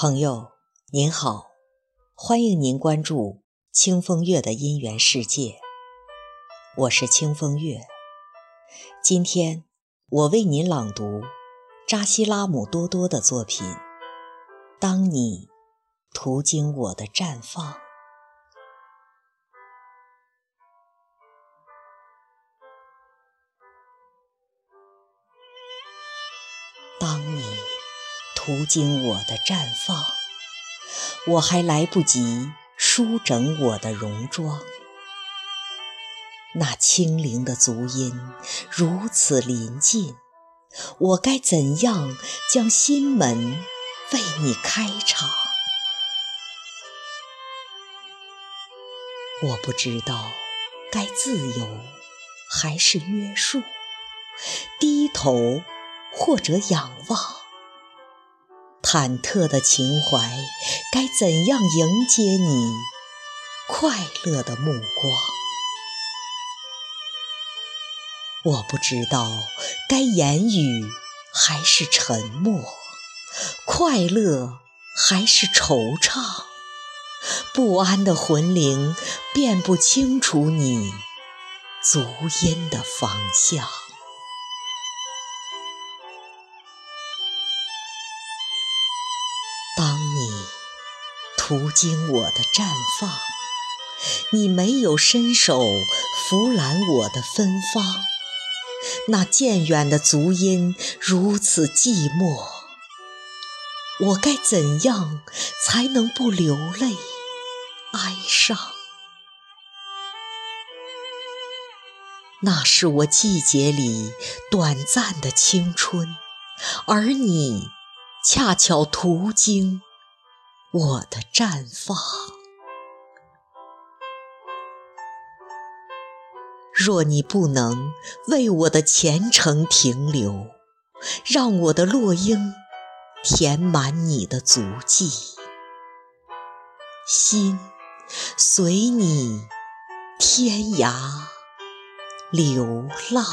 朋友您好，欢迎您关注清风月的姻缘世界，我是清风月。今天我为您朗读扎西拉姆多多的作品《当你途经我的绽放》。当你途经我的绽放，我还来不及梳整我的戎装。那清灵的足音如此临近，我该怎样将心门为你开敞？我不知道该自由还是约束，低头。或者仰望，忐忑的情怀该怎样迎接你快乐的目光？我不知道该言语还是沉默，快乐还是惆怅，不安的魂灵辨不清楚你足音的方向。途经我的绽放，你没有伸手扶揽我的芬芳，那渐远的足音如此寂寞，我该怎样才能不流泪哀伤？那是我季节里短暂的青春，而你。恰巧途经我的绽放，若你不能为我的前程停留，让我的落英填满你的足迹，心随你天涯流浪。